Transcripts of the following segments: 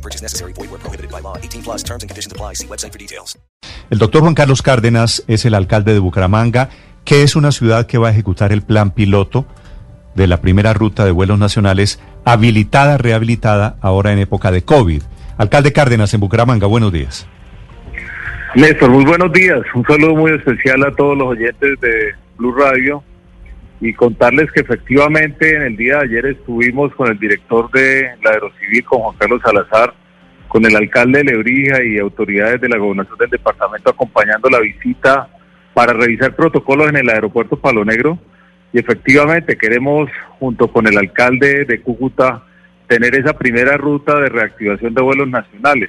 No purchase necessary. Void where prohibited by law. 18 plus terms and conditions apply. See website for details. El doctor Juan Carlos Cárdenas es el alcalde de Bucaramanga, que es una ciudad que va a ejecutar el plan piloto de la primera ruta de vuelos nacionales habilitada, rehabilitada, ahora en época de COVID. Alcalde Cárdenas en Bucaramanga, buenos días. Néstor, muy buenos días. Un saludo muy especial a todos los oyentes de Blue Radio y contarles que efectivamente en el día de ayer estuvimos con el director de la Aerocivil, con Juan Carlos Salazar, con el alcalde de Lebrija y autoridades de la gobernación del departamento acompañando la visita para revisar protocolos en el aeropuerto Palo Negro. Y efectivamente queremos, junto con el alcalde de Cúcuta, tener esa primera ruta de reactivación de vuelos nacionales.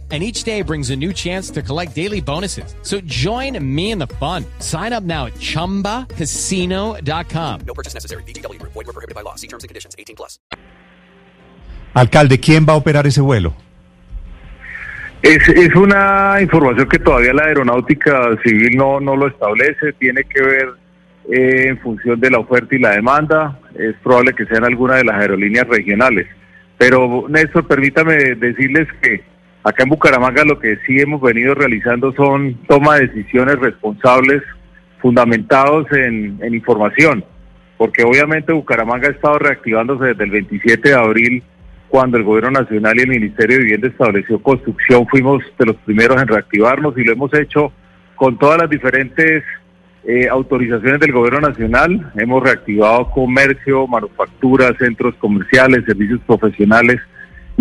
and each day brings a new chance to collect daily bonuses. So join me in the fun. Sign up now at ChumbaCasino.com. No purchase necessary. Group. Void were prohibited by law. See terms and conditions. 18 plus. Alcalde, ¿quién va a operar ese vuelo? Es, es una información que todavía la aeronáutica civil no, no lo establece, tiene que ver eh, en función de la oferta y la demanda, es probable que sean algunas de las aerolíneas regionales. Pero Néstor, permítame decirles que acá en Bucaramanga lo que sí hemos venido realizando son toma de decisiones responsables, fundamentados en, información, porque obviamente Bucaramanga ha estado reactivándose desde el 27 de abril cuando el Gobierno Nacional y el Ministerio de Vivienda estableció construcción, fuimos de los primeros en reactivarnos y lo hemos hecho con todas las diferentes eh, autorizaciones del Gobierno Nacional. Hemos reactivado comercio, manufactura, centros comerciales, servicios profesionales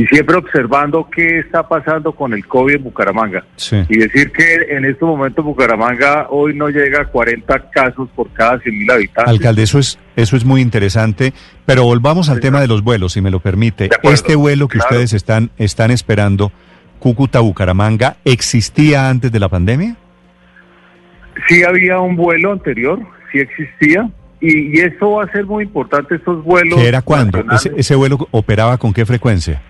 y siempre observando qué está pasando con el COVID en Bucaramanga. Sí. Y decir que en estos momentos Bucaramanga hoy no llega a 40 casos por cada 100 mil habitantes. Alcalde, eso es, eso es muy interesante, pero volvamos al tema de los vuelos, si me lo permite. Este vuelo que claro. ustedes están, están esperando, Cúcuta-Bucaramanga, ¿existía antes de la pandemia? Sí había un vuelo anterior, sí existía. Y, y esto va a ser muy importante, estos vuelos. ¿Qué era cuándo? nacionales. ¿Ese, ese vuelo operaba con qué frecuencia?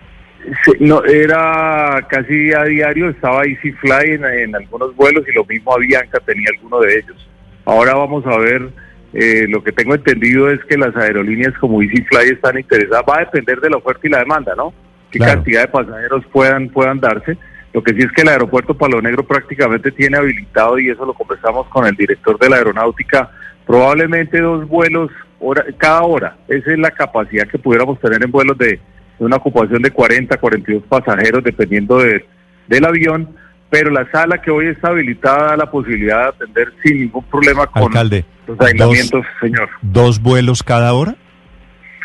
Sí, no, era casi a diario, estaba Easy Fly en, en algunos vuelos y lo mismo Avianca tenía alguno de ellos. Ahora vamos a ver, eh, lo que tengo entendido es que las aerolíneas como Easy Fly están interesadas, va a depender de la oferta y la demanda, ¿no? Qué Claro. cantidad de pasajeros puedan, puedan darse. Lo que sí es que el aeropuerto Palo Negro prácticamente tiene habilitado, y eso lo conversamos con el director de la aeronáutica, probablemente dos vuelos hora, cada hora. Esa es la capacidad que pudiéramos tener en vuelos de una ocupación de 40, 42 pasajeros, dependiendo de- del avión. Pero la sala que hoy está habilitada da la posibilidad de atender sin ningún problema con Alcalde, los aislamientos, señor. ¿dos vuelos cada hora?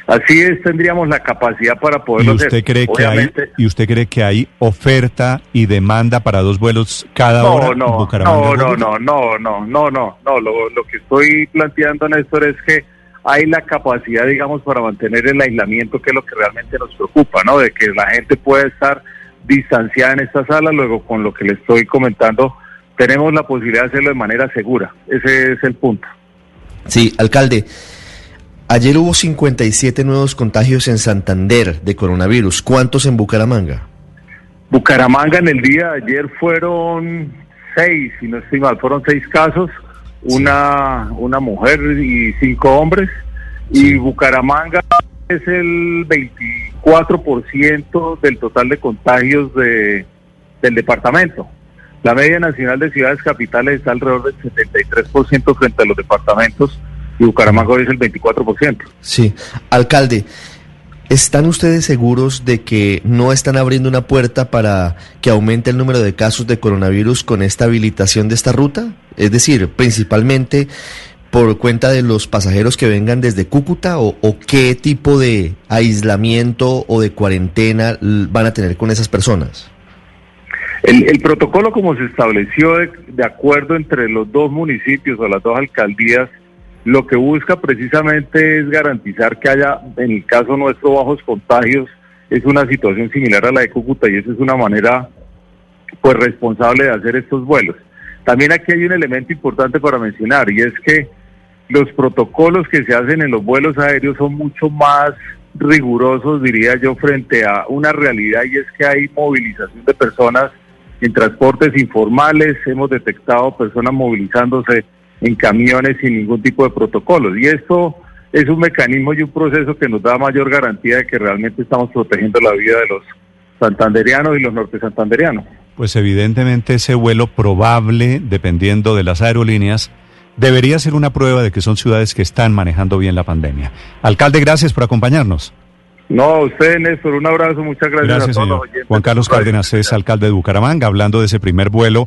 Así es, tendríamos la capacidad para ¿Y poderlo hacer. usted cree que hay, y usted cree que hay oferta y demanda para dos vuelos cada hora? No, no, Bucaramanga, no, no, Cúcuta? no, no, no, no, no, no. Lo, lo que estoy planteando, Néstor, es que hay la capacidad, digamos, para mantener el aislamiento, que es lo que realmente nos preocupa, ¿no? De que la gente pueda estar distanciada en esta sala. Luego, con lo que le estoy comentando, tenemos la posibilidad de hacerlo de manera segura. Ese es el punto. Sí, alcalde. Ayer hubo 57 nuevos contagios en Santander de coronavirus. ¿Cuántos en Bucaramanga? Bucaramanga en el día de ayer fueron seis, si no estoy mal, fueron seis casos, una, una mujer y cinco hombres. Y Bucaramanga es el 24% del total de contagios de, del departamento. La media nacional de ciudades capitales está alrededor del 73% frente a los departamentos y Bucaramanga hoy es el 24%. Sí, alcalde. ¿Están ustedes seguros de que no están abriendo una puerta para que aumente el número de casos de coronavirus con esta habilitación de esta ruta? Es decir, principalmente por cuenta de los pasajeros que vengan desde Cúcuta o, qué tipo de aislamiento o de cuarentena van a tener con esas personas? El, el protocolo como se estableció de acuerdo entre los dos municipios o las dos alcaldías, lo que busca precisamente es garantizar que haya, en el caso nuestro, bajos contagios. Es una situación similar a la de Cúcuta y esa es una manera pues responsable de hacer estos vuelos. También aquí hay un elemento importante para mencionar y es que los protocolos que se hacen en los vuelos aéreos son mucho más rigurosos, diría yo, frente a una realidad y es que hay movilización de personas en transportes informales, hemos detectado personas movilizándose en camiones sin ningún tipo de protocolos y esto es un mecanismo y un proceso que nos da mayor garantía de que realmente estamos protegiendo la vida de los santanderianos y los norte santanderianos. Pues evidentemente ese vuelo probable, dependiendo de las aerolíneas, debería ser una prueba de que son ciudades que están manejando bien la pandemia. Alcalde, gracias por acompañarnos. No, a usted, Néstor, un abrazo, muchas gracias, Gracias, a todos señor. los oyentes. Juan Carlos Cárdenas es alcalde de Bucaramanga, hablando de ese primer vuelo